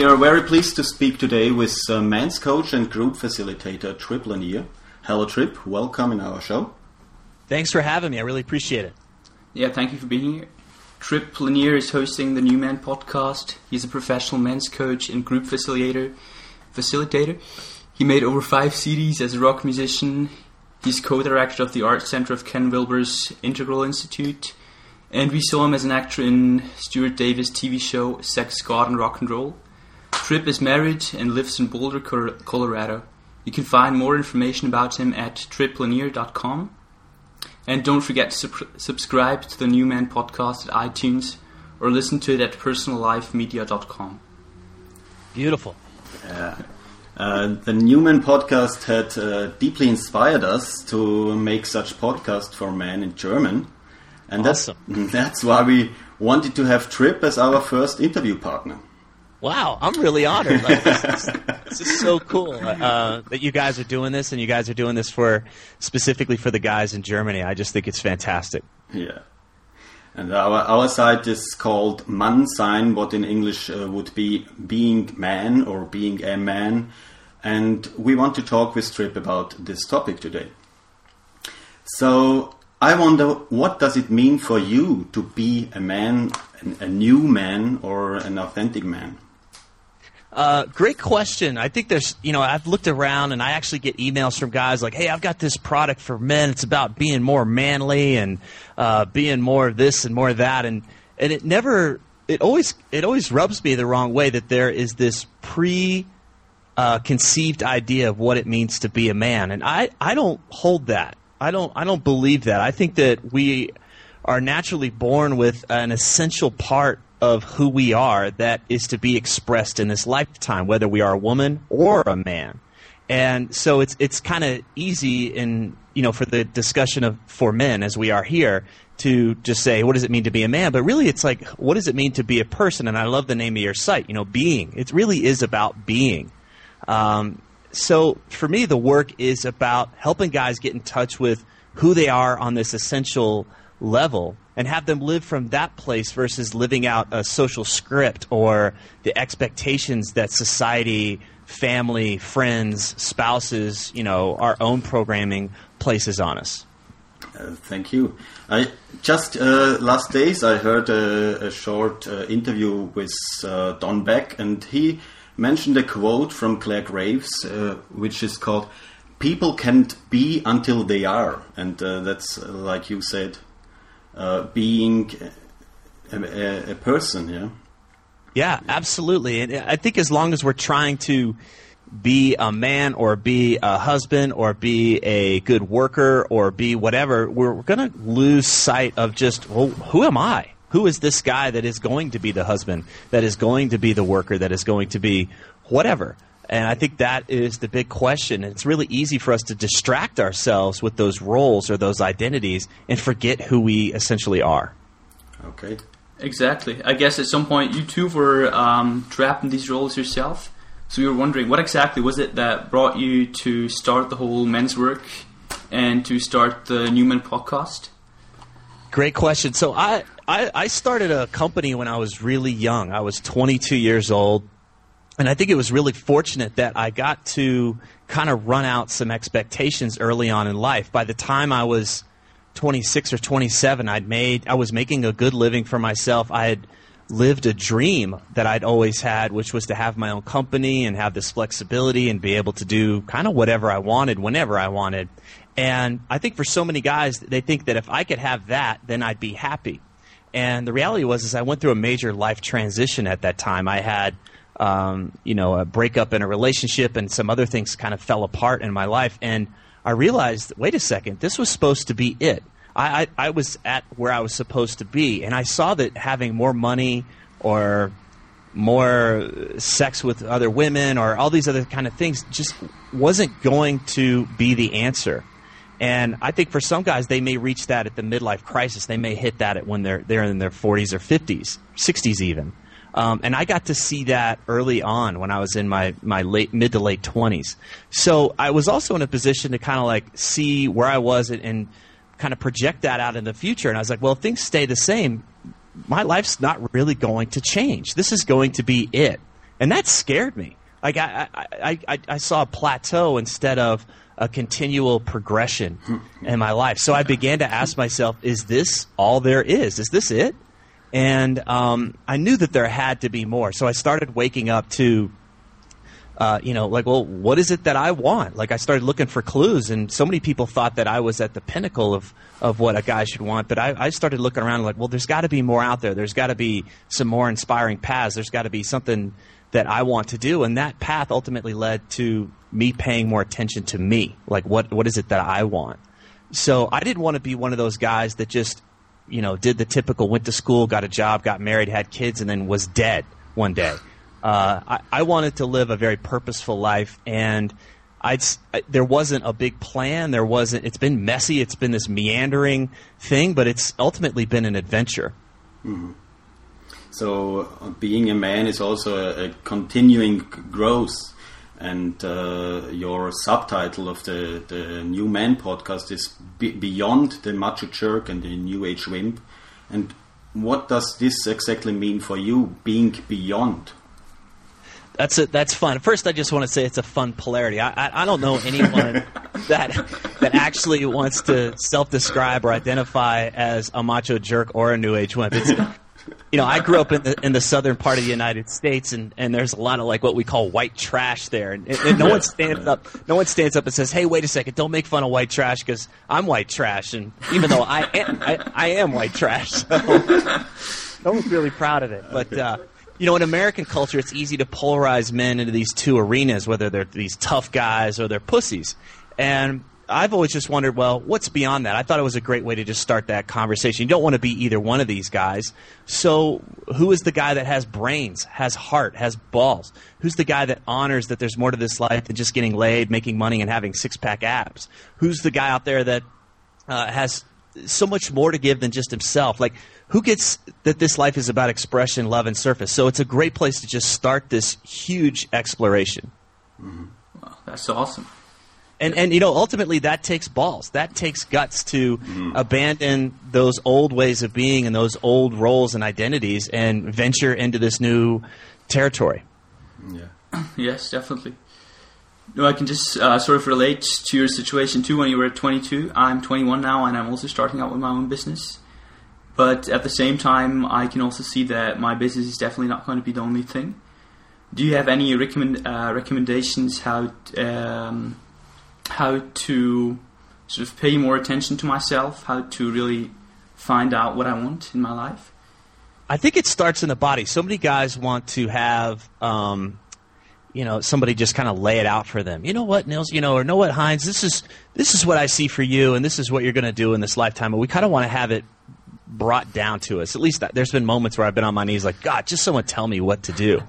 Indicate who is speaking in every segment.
Speaker 1: Hello, we are very pleased to speak today with uh, men's coach and group facilitator Trip Lanier. Hello, Trip. Welcome in our show.
Speaker 2: Thanks for having me. I really appreciate it.
Speaker 3: Yeah, thank you for being here. Trip Lanier is hosting the New Man podcast. He's a professional men's coach and group facilitator. Facilitator. He made over five CDs as a rock musician. He's co-director of the art center of Ken Wilber's Integral Institute, and we saw him as an actor in Stuart Davis' TV show Sex, God, and Rock and Roll. Trip is married and lives in Boulder, Colorado. You can find more information about him at triplanier.com. And don't forget to sub- subscribe to the New Man podcast at iTunes or listen to it at personallifemedia.com.
Speaker 2: Beautiful.
Speaker 1: Yeah. Uh, the New Man podcast had uh, deeply inspired us to make such podcast for men in German, and
Speaker 2: awesome.
Speaker 1: that's that's why we wanted to have Trip as our first interview partner.
Speaker 2: Wow, I'm really honored. Like, this, is, this, is, so cool uh, that you guys are doing this, and you guys are doing this for specifically for the guys in Germany. I just think it's fantastic.
Speaker 1: Yeah. And our, our site is called Man Sein, what in English uh, would be being man or being a man and we want to talk with Trip about this topic today. So I wonder, what does it mean for you to be a man, a new man, or an authentic man?
Speaker 2: Uh, great question. I think there's, you know, I've looked around and I actually get emails from guys like, "Hey, I've got this product for men. It's about being more manly and uh, being more of this and more of that." And and it never, it always, it always rubs me the wrong way that there is this pre uh, conceived idea of what it means to be a man, and I, I don't hold that. I don't I don't believe that. I think that we are naturally born with an essential part of who we are that is to be expressed in this lifetime, whether we are a woman or a man. And so it's it's kind of easy in you know for the discussion of for men as we are here to just say what does it mean to be a man, but really it's like what does it mean to be a person? And I love the name of your site, you know, being. It really is about being. Um, so for me, the work is about helping guys get in touch with who they are on this essential level and have them live from that place versus living out a social script or the expectations that society, family, friends, spouses, you know, our own programming places on us.
Speaker 1: Uh, thank you. I just uh, last days I heard a, a short uh, interview with uh, Don Beck, and he mentioned a quote from Clare Graves, uh, which is called "People can't be until they are," and uh, that's like you said, uh, being a, a, person. Yeah.
Speaker 2: Yeah, absolutely, and I think as long as we're trying to be a man or be a husband or be a good worker or be whatever, we're, we're going to lose sight of just, well, who am I? who is this guy that is going to be the husband, that is going to be the worker, that is going to be whatever? And I think that is the big question. It's really easy for us to distract ourselves with those roles or those identities and forget who we essentially are.
Speaker 1: Okay.
Speaker 3: Exactly. I guess at some point you too were um, trapped in these roles yourself. So you were wondering, what exactly was it that brought you to start the whole men's work and to start the New Man podcast?
Speaker 2: Great question. So I, I, I started a company when I was really young. I was 22 years old. And I think it was really fortunate that I got to kind of run out some expectations early on in life. By the time I was 26 or 27, I'd made, I was making a good living for myself. I had lived a dream that I'd always had, which was to have my own company and have this flexibility and be able to do kind of whatever I wanted whenever I wanted. And I think for so many guys, they think that if I could have that, then I'd be happy. And the reality was, is I went through a major life transition at that time. I had, um, you know, a breakup in a relationship, and some other things kind of fell apart in my life. And I realized, wait a second, this was supposed to be it. I, I, I was at where I was supposed to be, and I saw that having more money or more sex with other women or all these other kind of things just wasn't going to be the answer. And I think for some guys, they may reach that at the midlife crisis. They may hit that at when they're they're in their 40s or 50s, 60s even. Um, and I got to see that early on when I was in my, my late mid to late 20s. So I was also in a position to kind of like see where I was and, and kind of project that out in the future. And I was like, well, if things stay the same, my life's not really going to change. This is going to be it, and that scared me. Like I, I, I, I saw a plateau instead of a continual progression in my life. So I began to ask myself, is this all there is? Is this it? And um, I knew that there had to be more. So I started waking up to, uh, you know, like, well, what is it that I want? Like I started looking for clues, and so many people thought that I was at the pinnacle of, of what a guy should want. But I, I started looking around like, well, there's got to be more out there. There's got to be some more inspiring paths. There's got to be something that I want to do. And that path ultimately led to me paying more attention to me. Like, what, what is it that I want? So I didn't want to be one of those guys that just, you know, did the typical went to school, got a job, got married, had kids, and then was dead one day. Uh, I, I wanted to live a very purposeful life, and I'd, I, there wasn't a big plan. There wasn't. It's been messy. It's been this meandering thing, but it's ultimately been an adventure.
Speaker 1: Mm-hmm. So uh, being a man is also a, a continuing growth. And uh, your subtitle of the, the New Man podcast is be Beyond the Macho Jerk and the New Age Wimp. And what does this exactly mean for you, being beyond?
Speaker 2: That's a, that's fun. First, I just want to say it's a fun polarity. I, I, I don't know anyone that that actually wants to self-describe or identify as a macho jerk or a new age wimp. It's, you know, I grew up in the in the southern part of the United States, and, and there's a lot of like what we call white trash there, and, and no one stands up, no one stands up and says, "Hey, wait a second, don't make fun of white trash because I'm white trash," and even though I am, I, I am white trash, so no one's really proud of it. But uh, you know, in American culture, it's easy to polarize men into these two arenas, whether they're these tough guys or they're pussies, and I've always just wondered, well, what's beyond that? I thought it was a great way to just start that conversation. You don't want to be either one of these guys. So, who is the guy that has brains, has heart, has balls? Who's the guy that honors that there's more to this life than just getting laid, making money, and having six pack abs? Who's the guy out there that uh, has so much more to give than just himself? Like, who gets that this life is about expression, love, and surface? So, it's a great place to just start this huge exploration.
Speaker 3: Mm-hmm. That's awesome
Speaker 2: and and you know ultimately that takes balls. That takes guts to mm-hmm. abandon those old ways of being and those old roles and identities and venture into this new territory.
Speaker 3: Yeah. Yes definitely. No i can just uh, sort of relate to your situation too. When you were 22 i'm 21 now and i'm also starting out with my own business. But at the same time i can also see that my business is definitely not going to be the only thing. Do you have any recommend, uh, recommendations how um, how to sort of pay more attention to myself, how to really find out what I want in my life?
Speaker 2: I think it starts in the body. So many guys want to have, um, you know, somebody just kind of lay it out for them. You know what, Nils? You know, or know what, Heinz? This is this is what I see for you, and this is what you're going to do in this lifetime. But we kind of want to have it brought down to us. At least that, there's been moments where I've been on my knees, like God, just someone tell me what to do.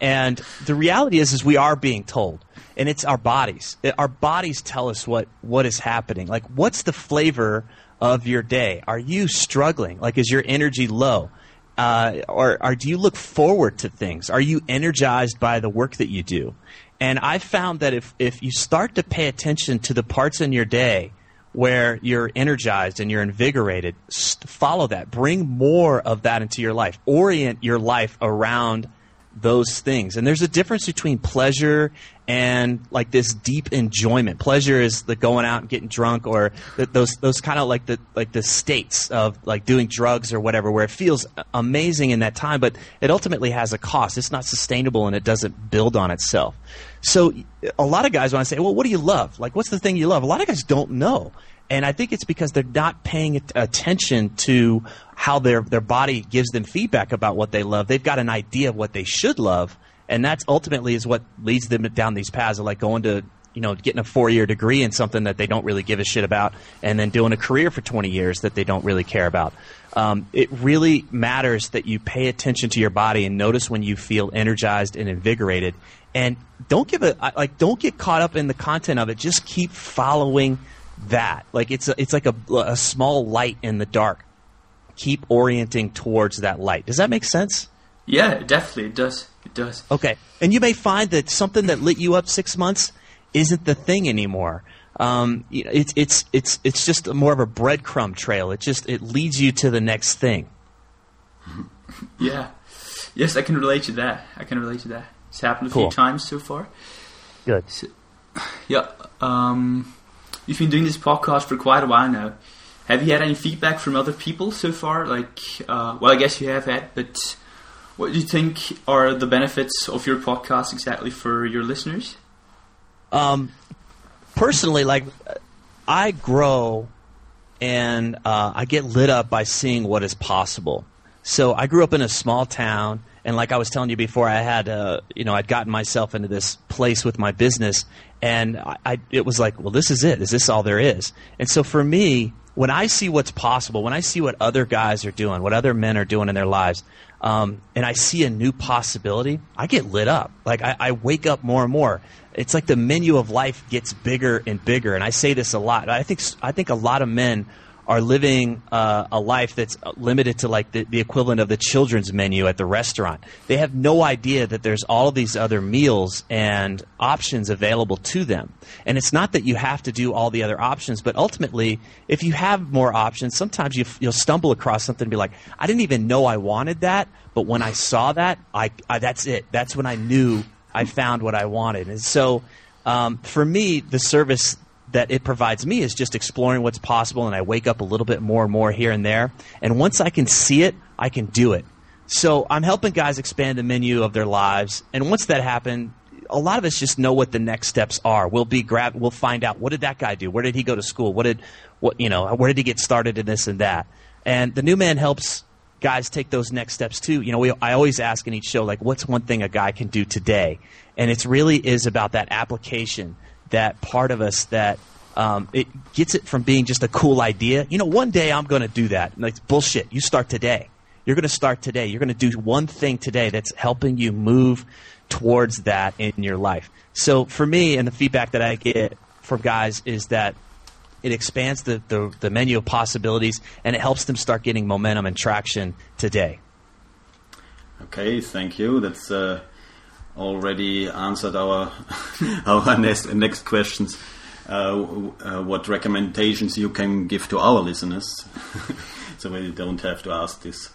Speaker 2: And the reality is, is we are being told and it's our bodies. Our bodies tell us what, what is happening. Like, what's the flavor of your day? Are you struggling? Like, is your energy low? Uh, or, or do you look forward to things? Are you energized by the work that you do? And I found that if, if you start to pay attention to the parts in your day where you're energized and you're invigorated, follow that. Bring more of that into your life. Orient your life around those things. And there's a difference between pleasure and like this deep enjoyment. Pleasure is the going out and getting drunk, or the, those those kind of like the like the states of like doing drugs or whatever, where it feels amazing in that time, but it ultimately has a cost. It's not sustainable and it doesn't build on itself. So a lot of guys want to say, well, what do you love? Like, what's the thing you love? A lot of guys don't know. And I think it's because they're not paying attention to how their, their body gives them feedback about what they love. They've got an idea of what they should love, and that's ultimately is what leads them down these paths of like going to you know getting a four year degree in something that they don't really give a shit about, and then doing a career for twenty years that they don't really care about. Um, it really matters that you pay attention to your body and notice when you feel energized and invigorated, and don't give a like don't get caught up in the content of it. Just keep following that. Like it's a, it's like a, a small light in the dark. Keep orienting towards that light. Does that make sense?
Speaker 3: Yeah, definitely it does. It does.
Speaker 2: Okay, and you may find that something that lit you up six months isn't the thing anymore. Um, it's it's it's it's just more of a breadcrumb trail. It just it leads you to the next thing.
Speaker 3: yeah. Yes, I can relate to that. I can relate to that. It's happened a
Speaker 2: Cool.
Speaker 3: few times so far.
Speaker 2: Good.
Speaker 3: Yeah. Um, you've been doing this podcast for quite a while now. Have you had any feedback from other people so far? Like, uh, well, I guess you have had, but what do you think are the benefits of your podcast exactly for your listeners?
Speaker 2: Um, personally, like I grow and uh, I get lit up by seeing what is possible. So I grew up in a small town, and like I was telling you before, I had uh, you know I'd gotten myself into this place with my business, and I, I it was like, well, this is it. Is this all there is? And so for me, when I see what's possible, when I see what other guys are doing, what other men are doing in their lives, um, and I see a new possibility, I get lit up. Like I, I wake up more and more. It's like the menu of life gets bigger and bigger. And I say this a lot. I think I think a lot of men are living uh, a life that's limited to like the, the equivalent of the children's menu at the restaurant. They have no idea that there's all these other meals and options available to them. And it's not that you have to do all the other options, but ultimately, if you have more options, sometimes you, you'll stumble across something and be like, I didn't even know I wanted that, but when I saw that, I, I that's it. That's when I knew I found what I wanted. And so, um, for me, the service that it provides me is just exploring what's possible, and I wake up a little bit more and more here and there. And once I can see it, I can do it. So I'm helping guys expand the menu of their lives, and once that happens, a lot of us just know what the next steps are. We'll be grab, we'll find out what did that guy do? Where did he go to school? What did, what you know? Where did he get started in this and that? And the new man helps guys take those next steps too. You know, we, I always ask in each show, like, what's one thing a guy can do today? And it really is about that application, that part of us that um, it gets it from being just a cool idea. You know, one day I'm going to do that. Like bullshit. You start today. You're going to start today. You're going to do one thing today that's helping you move towards that in your life. So for me, and the feedback that I get from guys is that it expands the, the, the menu of possibilities and it helps them start getting momentum and traction today.
Speaker 1: Okay, thank you. That's uh, already answered our our next next questions. Uh, uh, what recommendations you can give to our listeners, so we don't have to ask this.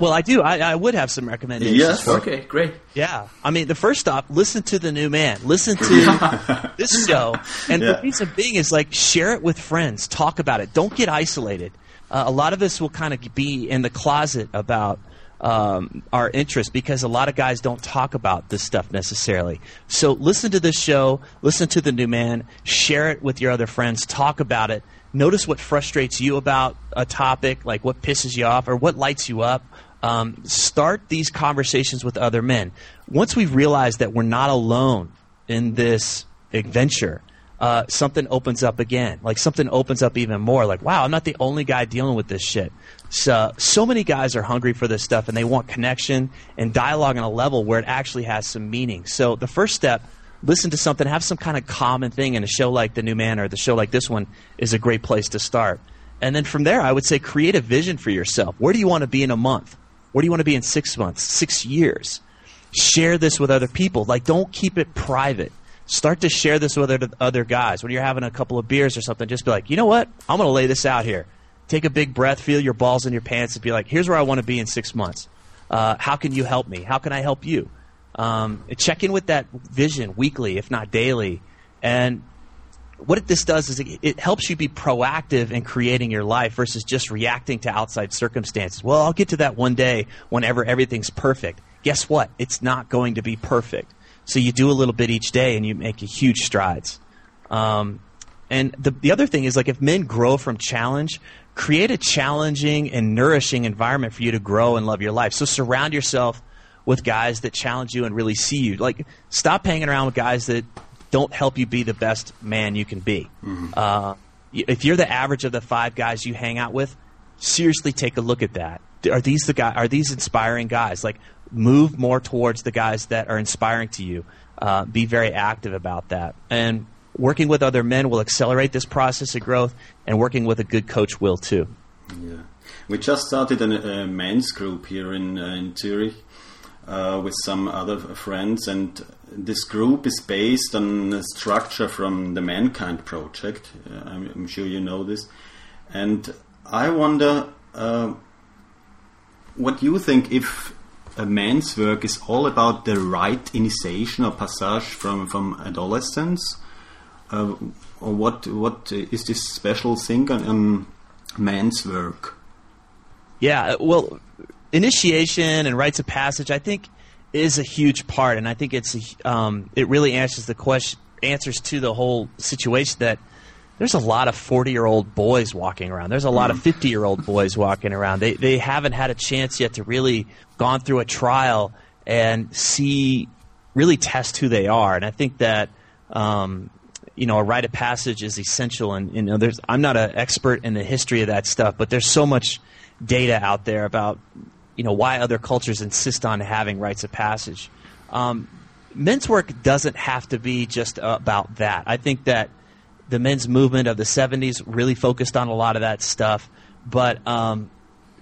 Speaker 2: Well, I do. I, I would have some recommendations.
Speaker 1: Yes.
Speaker 2: for
Speaker 3: Okay, great.
Speaker 2: Yeah, I mean, the first stop, listen to the new man. Listen to this show, and
Speaker 1: Yeah.
Speaker 2: the reason being is like share it with friends, talk about it. Don't get isolated. Uh, a lot of us will kind of be in the closet about um, our interest because a lot of guys don't talk about this stuff necessarily. So listen to this show, listen to the new man, share it with your other friends, talk about it. Notice what frustrates you about a topic, like what pisses you off or what lights you up. Um, start these conversations with other men. Once we realize that we're not alone in this adventure, uh, something opens up again. Like something opens up even more. Like, wow, I'm not the only guy dealing with this shit. So, so many guys are hungry for this stuff and they want connection and dialogue on a level where it actually has some meaning. So, the first step, listen to something, have some kind of common thing, and a show like The New Man or the show like this one is a great place to start. And then from there, I would say create a vision for yourself. Where do you want to be in a month? Where do you want to be in six months, six years? Share this with other people. Like, don't keep it private. Start to share this with other, other guys. When you're having a couple of beers or something, just be like, you know what? I'm going to lay this out here. Take a big breath, feel your balls in your pants, and be like, here's where I want to be in six months. Uh, how can you help me? How can I help you? Um, check in with that vision weekly, if not daily. And what this does is it, it helps you be proactive in creating your life versus just reacting to outside circumstances. Well, I'll get to that one day whenever everything's perfect. Guess what? It's not going to be perfect. So you do a little bit each day and you make huge strides. Um, and the, the other thing is like if men grow from challenge, create a challenging and nourishing environment for you to grow and love your life. So surround yourself with guys that challenge you and really see you. Like stop hanging around with guys that don't help you be the best man you can be. Uh, if you're the average of the five guys you hang out with, seriously take a look at that. Are these the guy? Are these inspiring guys? Like move more towards the guys that are inspiring to you. Uh, be very active about that. And working with other men will accelerate this process of growth, and working with a good coach will too.
Speaker 1: Yeah, we just started a, a men's group here in uh, in Zurich uh, with some other friends, and this group is based on a structure from the Mankind Project. Uh, I'm, I'm sure you know this, and I wonder. Uh, what you think if a man's work is all about the right initiation or passage from from adolescence, uh, or what what is this special thing on, on man's work?
Speaker 2: Yeah, well, initiation and rites of passage, I think, is a huge part, and I think it's a, um, it really answers the question answers to the whole situation that there's a lot of 40 year old boys walking around. There's a lot of 50 year old boys walking around. They, they haven't had a chance yet to really gone through a trial and see, really test who they are. And I think that, um, you know, a rite of passage is essential. And, you know, there's, I'm not an expert in the history of that stuff, but there's so much data out there about, you know, why other cultures insist on having rites of passage. Um, men's work doesn't have to be just about that. I think that the men's movement of the 70s really focused on a lot of that stuff. But um,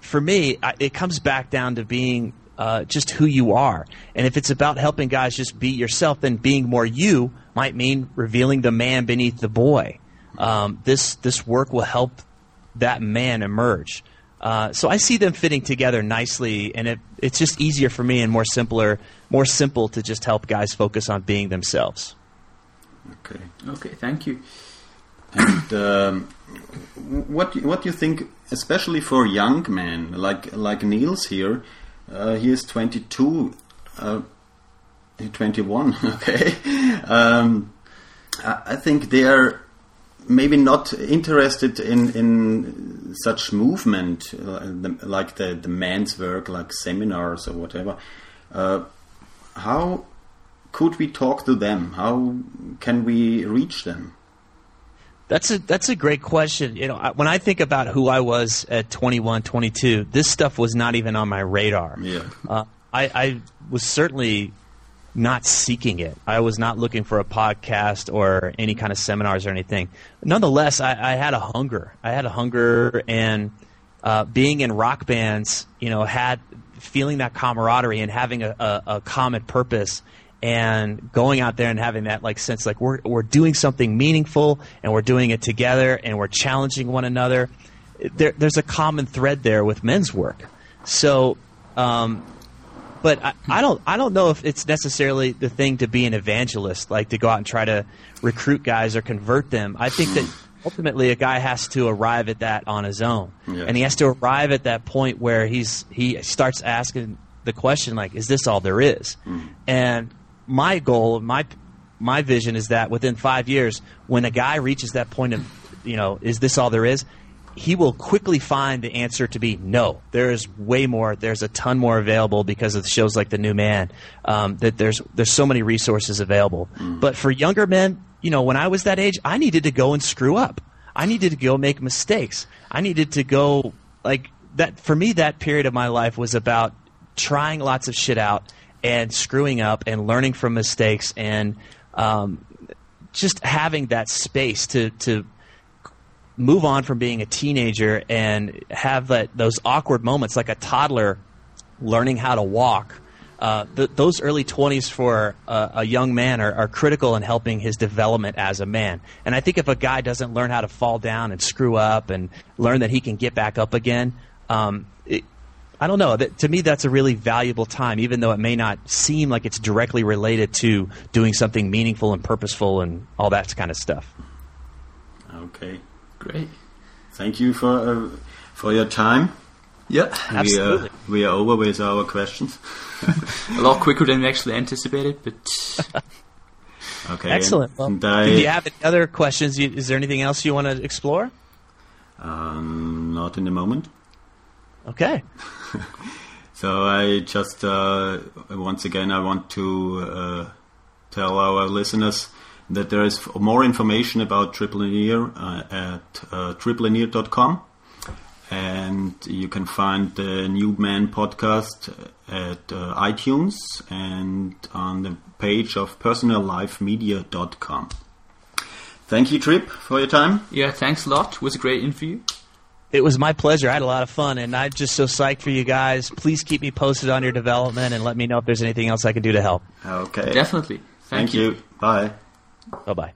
Speaker 2: for me, I, it comes back down to being uh, just who you are. And if it's about helping guys just be yourself, then being more you might mean revealing the man beneath the boy. Um, this this work will help that man emerge. Uh, so I see them fitting together nicely, and it, it's just easier for me and more simpler, more simple to just help guys focus on being themselves.
Speaker 1: Okay.
Speaker 3: Okay, thank you.
Speaker 1: And um, what what do you think, especially for young men like like Niels here? Uh, he is 22, uh, 21. Okay, um, I, I think they are maybe not interested in in such movement uh, the, like the the man's work, like seminars or whatever. Uh, how could we talk to them? How can we reach them?
Speaker 2: That's a that's a great question. You know, when I think about who I was at 21, 22, this stuff was not even on my radar.
Speaker 1: Yeah.
Speaker 2: Uh, I, I was certainly not seeking it. I was not looking for a podcast or any kind of seminars or anything. Nonetheless, I, I had a hunger. I had a hunger, and uh, being in rock bands, you know, had feeling that camaraderie and having a, a, a common purpose and going out there and having that like sense like we're we're doing something meaningful and we're doing it together and we're challenging one another. There, there's a common thread there with men's work. So, um, but I, I don't I don't know if it's necessarily the thing to be an evangelist, like to go out and try to recruit guys or convert them. I think that ultimately a guy has to arrive at that on his own,
Speaker 1: Yeah.
Speaker 2: and he has to arrive at that point where he's he starts asking the question like, "Is this all there is?" And my goal, my my vision is that within five years, when a guy reaches that point of, you know, is this all there is? He will quickly find the answer to be no. There is way more. There's a ton more available because of shows like The New Man. Um, that there's there's so many resources available. But for younger men, you know, when I was that age, I needed to go and screw up. I needed to go make mistakes. I needed to go like that. For me, that period of my life was about trying lots of shit out and screwing up and learning from mistakes and um, just having that space to to move on from being a teenager and have that those awkward moments like a toddler learning how to walk. Uh, th- those early 20s for a, a young man are, are critical in helping his development as a man. And I think if a guy doesn't learn how to fall down and screw up and learn that he can get back up again, um, I don't know. That, to me, that's a really valuable time, even though it may not seem like it's directly related to doing something meaningful and purposeful and all that kind of stuff.
Speaker 1: Okay.
Speaker 3: Great.
Speaker 1: Thank you for uh, for your time.
Speaker 3: Yeah,
Speaker 2: Absolutely.
Speaker 1: We are, we are over with our questions.
Speaker 3: a lot quicker than we actually anticipated, but
Speaker 1: Okay.
Speaker 2: Excellent. Well,
Speaker 1: I,
Speaker 2: do you have any other questions? Is there anything else you want to explore?
Speaker 1: um, not in the moment.
Speaker 2: Okay.
Speaker 1: So I just uh, once again I want to uh, tell our listeners that there is more information about Trip Lanier uh, at uh, triplanier.com and you can find the New Man podcast at uh, iTunes and on the page of personallifemedia.com. Thank you, Trip, for your time.
Speaker 3: yeah, thanks a lot. It was a great interview.
Speaker 2: It was my pleasure. I had a lot of fun, and I'm just so psyched for you guys. Please keep me posted on your development and let me know if there's anything else I can do to help.
Speaker 1: Okay.
Speaker 3: Definitely.
Speaker 1: Thank you. Bye.
Speaker 2: Bye bye.